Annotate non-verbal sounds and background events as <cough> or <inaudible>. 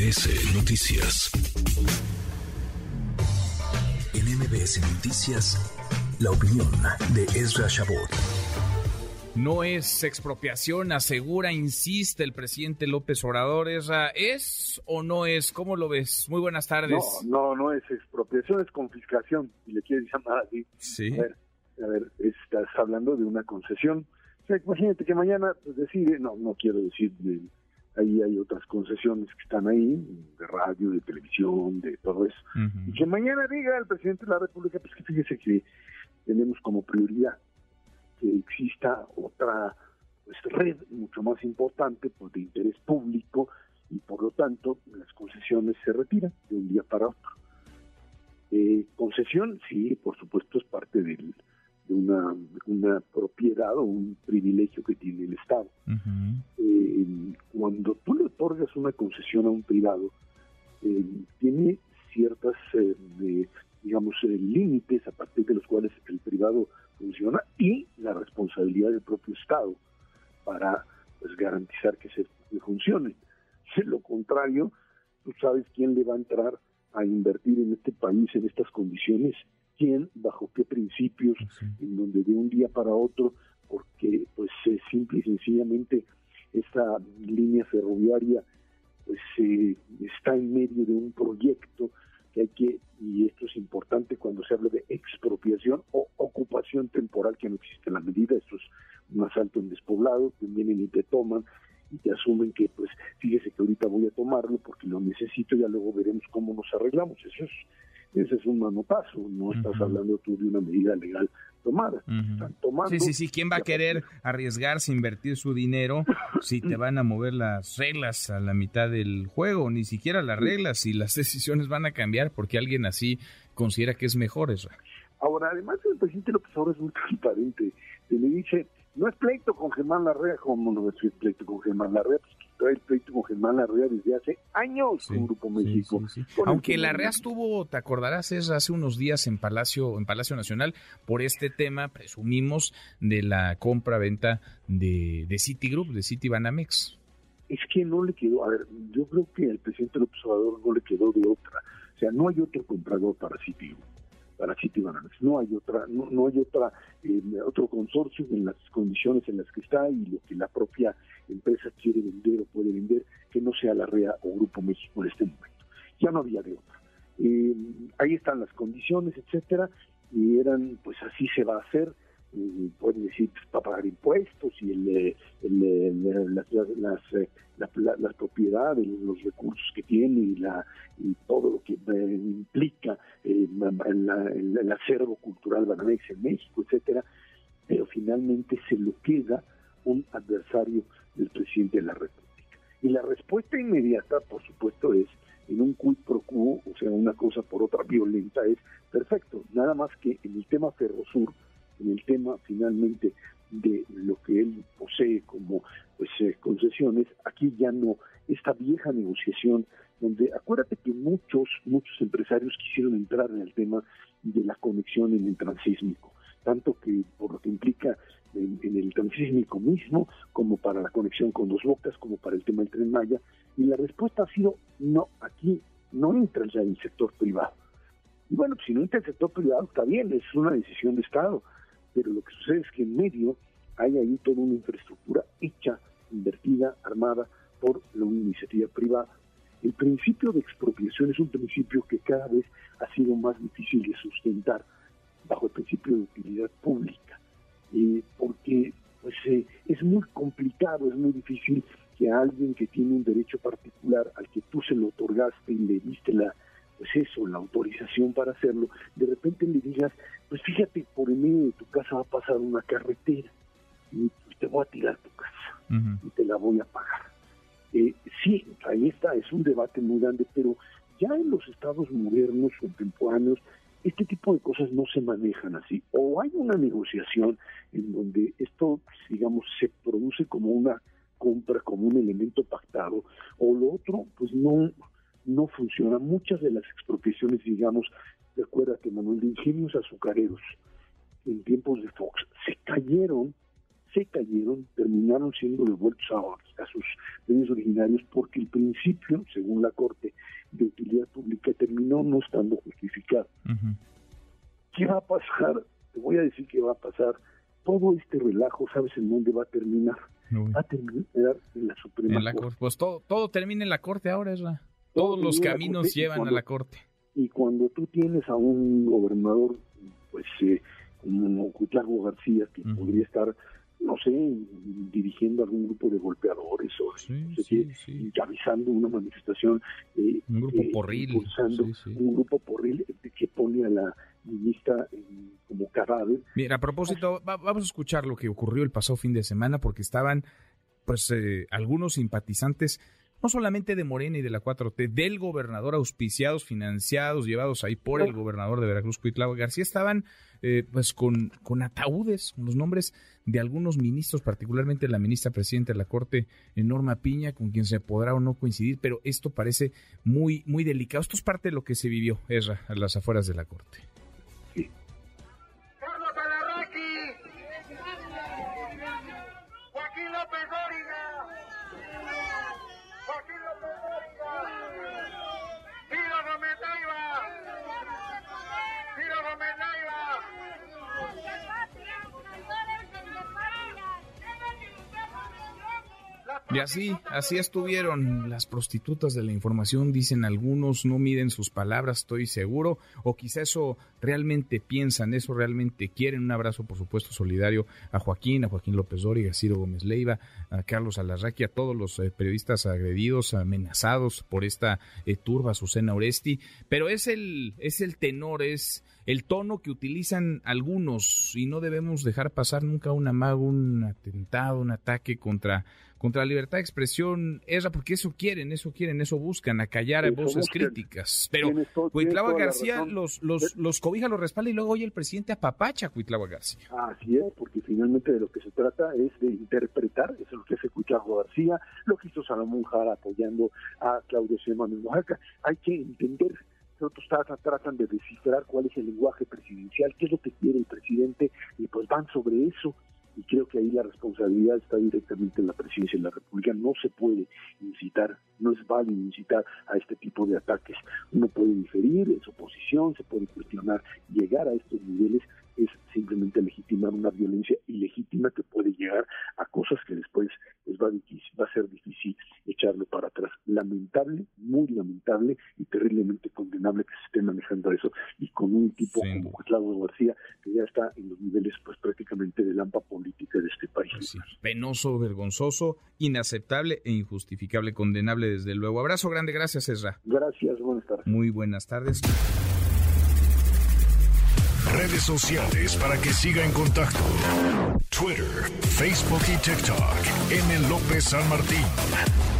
MBS Noticias. En MBS Noticias, la opinión de Ezra Shabot. No es expropiación, asegura, insiste el presidente López Obrador. ¿Es o no es? ¿Cómo lo ves? Muy buenas tardes. No, no, no es expropiación, es confiscación, si le quieres llamar así. Sí. A ver, a ver, estás hablando de una concesión. O sea, imagínate que mañana pues, decide, no, no quiero decir, de, ahí hay otras concesiones que están ahí, de radio, de televisión, de todo eso. Y que mañana diga el presidente de la República, pues que fíjese que tenemos como prioridad que exista otra pues, red mucho más importante pues, de interés público y por lo tanto las concesiones se retiran de un día para otro. Eh, concesión, sí, por supuesto es parte del, de una, una propiedad o un privilegio que tiene el Estado. eh, cuando tú le otorgas una concesión a un privado, eh, tiene ciertas, eh, de, digamos, eh, límites a partir de los cuales el privado funciona y la responsabilidad del propio Estado para pues, garantizar que se que funcione. De lo contrario, tú sabes quién le va a entrar a invertir en este país en estas condiciones, quién, bajo qué principios, en donde de un día para otro, porque pues eh, simple y sencillamente esta línea ferroviaria pues eh, está en medio de un proyecto que hay que, y esto es importante cuando se habla de expropiación o ocupación temporal, que no existe en la medida, esto es un asalto en despoblado, que vienen y te toman y te asumen que, pues, fíjese que ahorita voy a tomarlo porque lo necesito, ya luego veremos cómo nos arreglamos. Eso es, ese es un manotazo, no estás hablando tú de una medida legal tomada. Están tomando, Sí, sí, sí. ¿Quién va a querer arriesgarse, invertir su dinero si te van a mover las reglas a la mitad del juego? Ni siquiera las reglas y las <laughs> decisiones van a cambiar porque alguien así considera que es mejor eso. Ahora, además, el presidente López Obrador es muy <laughs> transparente. Se le dice, no es pleito con Germán Larrea, como no es pleito con Germán Larrea, pues trae el pleito con Germán Larrea desde hace años Sí, con Grupo México. sí, sí. Con Aunque que- Larrea estuvo, te acordarás, es hace unos días en Palacio, en Palacio Nacional por este tema, presumimos, de la compra-venta de, de Citigroup, de Citibanamex. es que no le quedó, a ver, yo creo que al presidente López Obrador no le quedó de otra. O sea, no hay otro comprador para Citi, para no hay otra, no, no hay otra, eh, otro consorcio en las condiciones en las que está y lo que la propia empresa quiere vender o puede vender, que no sea la REA o Grupo México en este momento. Ya no había de otra. Eh, ahí están las condiciones, etcétera, y eran, pues así se va a hacer, eh, pueden decir pues, para pagar impuestos y el, las, las, las, la- la- las propiedades, los recursos que tiene y, la, y todo lo que implica el acervo cultural banamex en México, etcétera, pero finalmente se lo queda un adversario del presidente de la República. Y la respuesta inmediata, por supuesto, es en un quid pro quo, o sea, una cosa por otra violenta, es perfecto, nada más que en el tema Ferrosur, en el tema finalmente de lo que él posee como pues eh, concesiones, aquí ya no, esta vieja negociación donde acuérdate que muchos, muchos empresarios quisieron entrar en el tema de la conexión en el transísmico, tanto que por lo que implica en, en el transísmico mismo, como para la conexión con dos bocas, como para el tema del tren Maya, y la respuesta ha sido no, aquí no entra ya el sector privado. Y bueno, si no entra el sector privado, está bien, es una decisión de Estado, pero lo que sucede es que en medio hay ahí toda una infraestructura hecha, invertida, armada por la iniciativa privada. El principio de expropiación es un principio que cada vez ha sido más difícil de sustentar bajo el principio de utilidad pública, eh, porque pues, eh, es muy complicado, es muy difícil que a alguien que tiene un derecho particular al que tú se lo otorgaste y le diste la, pues eso, la autorización para hacerlo, de repente le digas, pues fíjate, por el medio de tu casa va a pasar una carretera y pues, te voy a tirar tu casa y te la voy a pagar. Eh, sí, ahí está, es un debate muy grande, pero ya en los estados modernos, contemporáneos, este tipo de cosas no se manejan así. O hay una negociación en donde esto, digamos, se produce como una compra, como un elemento pactado, o lo otro, pues no, no funciona. Muchas de las expropiaciones, digamos, acuérdate, Manuel, de ingenios azucareros en tiempos de Fox, se cayeron, se cayeron, terminaron siendo devueltos a, a sus originales extraordinarios porque el principio, según la Corte de Utilidad Pública, terminó no estando justificado. ¿Qué va a pasar? Te voy a decir qué va a pasar. Todo este relajo, ¿sabes en dónde va a terminar? Va a terminar en la Suprema Corte. Pues todo, todo termina en la Corte ahora, es Todos los caminos llevan a la Corte. Y cuando tú tienes a un gobernador, pues eh, como Cuitlago García, que podría estar no sé, dirigiendo algún grupo de golpeadores o encabezando una manifestación. Eh, un grupo eh, porril. un grupo porril que pone a la ministra como cadáver. Mira, a propósito, vamos a escuchar lo que ocurrió el pasado fin de semana porque estaban pues eh, algunos simpatizantes no solamente de Morena y de la 4T, del gobernador, auspiciados, financiados, llevados ahí por el gobernador de Veracruz, Cuitlao García, estaban eh, pues con, con ataúdes, con los nombres de algunos ministros, particularmente la ministra presidenta de la Corte, Norma Piña, con quien se podrá o no coincidir, pero esto parece muy, muy delicado. Esto es parte de lo que se vivió, Ezra, a las afueras de la Corte. Y así, así estuvieron las prostitutas de la información, dicen algunos, no miden sus palabras, estoy seguro, o quizá eso realmente piensan, eso realmente quieren. Un abrazo, por supuesto, solidario a Joaquín, a Joaquín López Dori, a Ciro Gómez Leiva, a Carlos Alarraqui, a todos los eh, periodistas agredidos, amenazados por esta eh, turba, Susana Oresti. Pero es el, es el tenor, es el tono que utilizan algunos y no debemos dejar pasar nunca un amago, un atentado, un ataque contra contra la libertad de expresión, Esra, porque eso quieren, eso quieren, eso buscan, acallar a voces críticas. Pero Cuitlava García los, los, los cobija, los respalda y luego oye el presidente apapacha a Cuitlava García. Así es, porque finalmente de lo que se trata es de interpretar, eso es lo que hace Cuitlava García, lo que hizo Salomón Jara apoyando a Claudio Sheinbaum en Oaxaca. Hay que entender otros tratan de descifrar cuál es el lenguaje presidencial, qué es lo que quiere el presidente, y pues van sobre eso y creo que ahí la responsabilidad está directamente en la presidencia de la República. No se puede incitar, no es válido incitar a este tipo de ataques. Uno puede diferir en su posición, se puede cuestionar. Llegar a estos niveles es simplemente legitimar una violencia ilegítima que puede llegar a cosas que después pues, va, va a ser difícil echarlo para atrás. Lamentable, muy lamentable y terriblemente condenable que se esté manejando eso y con un tipo como Claudio García ya está en los niveles pues prácticamente de lampa política de este país. Pues penoso, vergonzoso, inaceptable e injustificable, condenable desde luego. Abrazo grande, gracias Ezra. Gracias, buenas tardes. Muy buenas tardes. Redes sociales para que siga en contacto: Twitter, Facebook y TikTok. M. López San Martín.